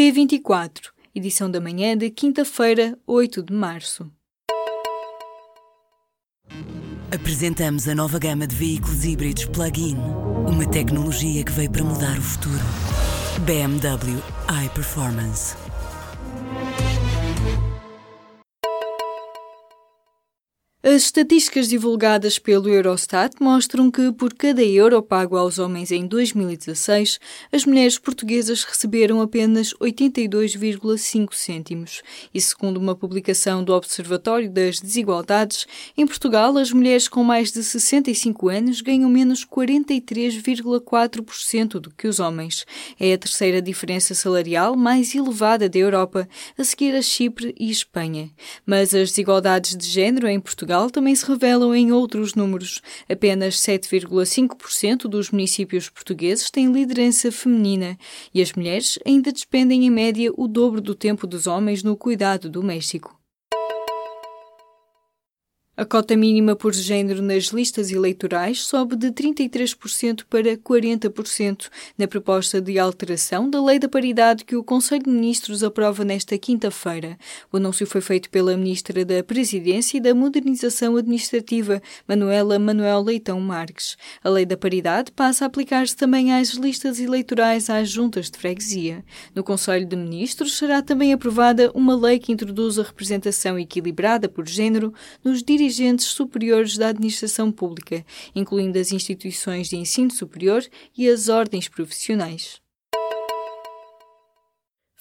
P24, edição da manhã de quinta-feira, 8 de março. Apresentamos a nova gama de veículos híbridos plug-in. Uma tecnologia que veio para mudar o futuro. BMW iPerformance. As estatísticas divulgadas pelo Eurostat mostram que, por cada euro pago aos homens em 2016, as mulheres portuguesas receberam apenas 82,5 cêntimos. E, segundo uma publicação do Observatório das Desigualdades, em Portugal, as mulheres com mais de 65 anos ganham menos 43,4% do que os homens. É a terceira diferença salarial mais elevada da Europa, a seguir a Chipre e Espanha. Mas as desigualdades de género em Portugal Portugal também se revelam em outros números. Apenas 7,5% dos municípios portugueses têm liderança feminina e as mulheres ainda despendem em média o dobro do tempo dos homens no cuidado doméstico. A cota mínima por género nas listas eleitorais sobe de 33% para 40% na proposta de alteração da Lei da Paridade que o Conselho de Ministros aprova nesta quinta-feira. O anúncio foi feito pela Ministra da Presidência e da Modernização Administrativa, Manuela Manuel Leitão Marques. A Lei da Paridade passa a aplicar-se também às listas eleitorais às juntas de freguesia. No Conselho de Ministros será também aprovada uma lei que introduz a representação equilibrada por género nos dirigentes dirigentes superiores da administração pública, incluindo as instituições de ensino superior e as ordens profissionais.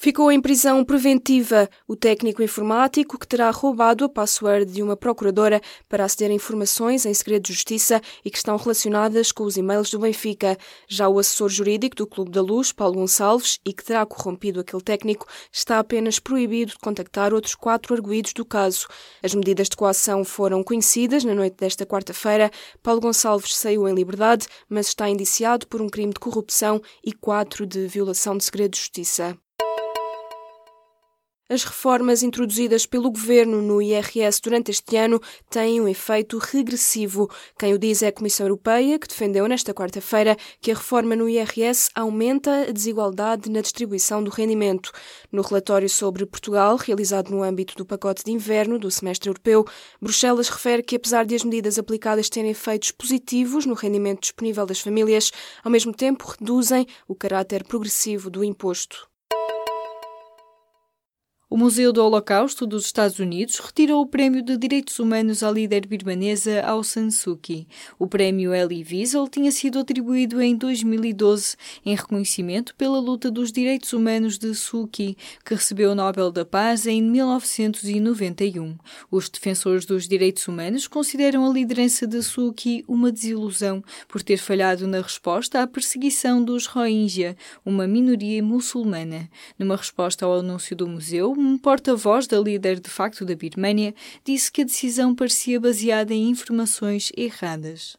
Ficou em prisão preventiva o técnico informático que terá roubado a password de uma procuradora para aceder a informações em segredo de justiça e que estão relacionadas com os e-mails do Benfica. Já o assessor jurídico do Clube da Luz, Paulo Gonçalves, e que terá corrompido aquele técnico, está apenas proibido de contactar outros quatro arguídos do caso. As medidas de coação foram conhecidas na noite desta quarta-feira. Paulo Gonçalves saiu em liberdade, mas está indiciado por um crime de corrupção e quatro de violação de segredo de justiça. As reformas introduzidas pelo governo no IRS durante este ano têm um efeito regressivo. Quem o diz é a Comissão Europeia, que defendeu nesta quarta-feira que a reforma no IRS aumenta a desigualdade na distribuição do rendimento. No relatório sobre Portugal, realizado no âmbito do pacote de inverno do semestre europeu, Bruxelas refere que, apesar de as medidas aplicadas terem efeitos positivos no rendimento disponível das famílias, ao mesmo tempo reduzem o caráter progressivo do imposto. O Museu do Holocausto dos Estados Unidos retirou o Prémio de Direitos Humanos à líder birmanesa Aung San Suu Kyi. O prémio Elie Wiesel tinha sido atribuído em 2012 em reconhecimento pela luta dos direitos humanos de Suu Kyi, que recebeu o Nobel da Paz em 1991. Os defensores dos direitos humanos consideram a liderança de Suu Kyi uma desilusão por ter falhado na resposta à perseguição dos Rohingya, uma minoria muçulmana. Numa resposta ao anúncio do museu, um porta-voz da líder de facto da Birmânia disse que a decisão parecia baseada em informações erradas.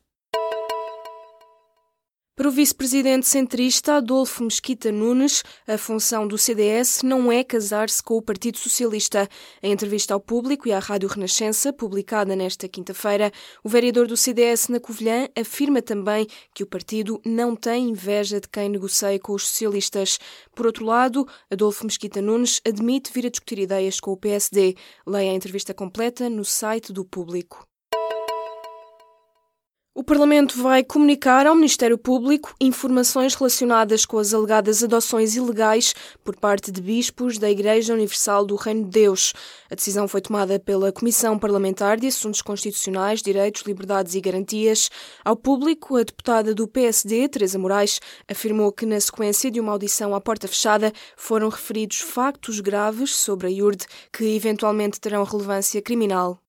Para o vice-presidente centrista Adolfo Mesquita Nunes, a função do CDS não é casar-se com o Partido Socialista. Em entrevista ao público e à Rádio Renascença, publicada nesta quinta-feira, o vereador do CDS na Covilhã afirma também que o partido não tem inveja de quem negocia com os socialistas. Por outro lado, Adolfo Mesquita Nunes admite vir a discutir ideias com o PSD. Leia a entrevista completa no site do público. O Parlamento vai comunicar ao Ministério Público informações relacionadas com as alegadas adoções ilegais por parte de bispos da Igreja Universal do Reino de Deus. A decisão foi tomada pela Comissão Parlamentar de Assuntos Constitucionais, Direitos, Liberdades e Garantias. Ao público, a deputada do PSD, Teresa Moraes, afirmou que, na sequência de uma audição à porta fechada, foram referidos factos graves sobre a IURD que eventualmente terão relevância criminal.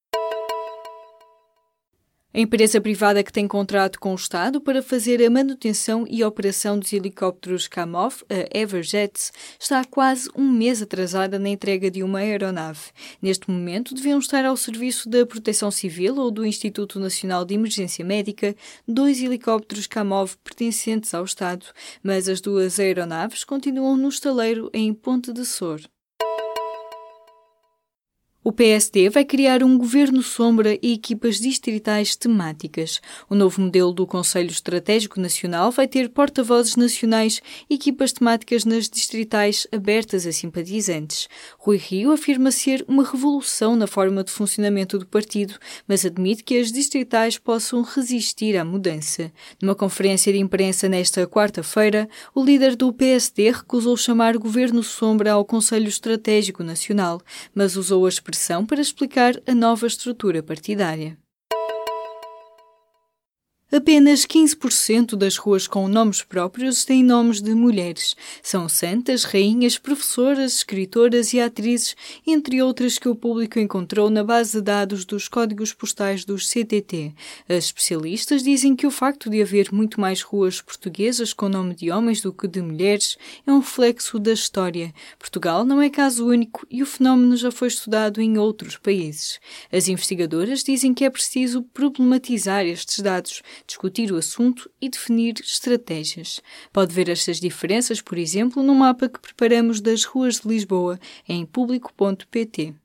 A empresa privada que tem contrato com o Estado para fazer a manutenção e operação dos helicópteros Kamov, a Everjets, está há quase um mês atrasada na entrega de uma aeronave. Neste momento, deviam estar ao serviço da Proteção Civil ou do Instituto Nacional de Emergência Médica dois helicópteros Kamov pertencentes ao Estado, mas as duas aeronaves continuam no estaleiro em Ponte de Sor. O PSD vai criar um governo sombra e equipas distritais temáticas. O novo modelo do Conselho Estratégico Nacional vai ter porta-vozes nacionais e equipas temáticas nas distritais abertas a simpatizantes. Rui Rio afirma ser uma revolução na forma de funcionamento do partido, mas admite que as distritais possam resistir à mudança. Numa conferência de imprensa nesta quarta-feira, o líder do PSD recusou chamar governo sombra ao Conselho Estratégico Nacional, mas usou a expressão para explicar a nova estrutura partidária. Apenas 15% das ruas com nomes próprios têm nomes de mulheres. São santas, rainhas, professoras, escritoras e atrizes, entre outras que o público encontrou na base de dados dos códigos postais dos CTT. As especialistas dizem que o facto de haver muito mais ruas portuguesas com nome de homens do que de mulheres é um reflexo da história. Portugal não é caso único e o fenómeno já foi estudado em outros países. As investigadoras dizem que é preciso problematizar estes dados discutir o assunto e definir estratégias. Pode ver estas diferenças, por exemplo, no mapa que preparamos das ruas de Lisboa em público.pt.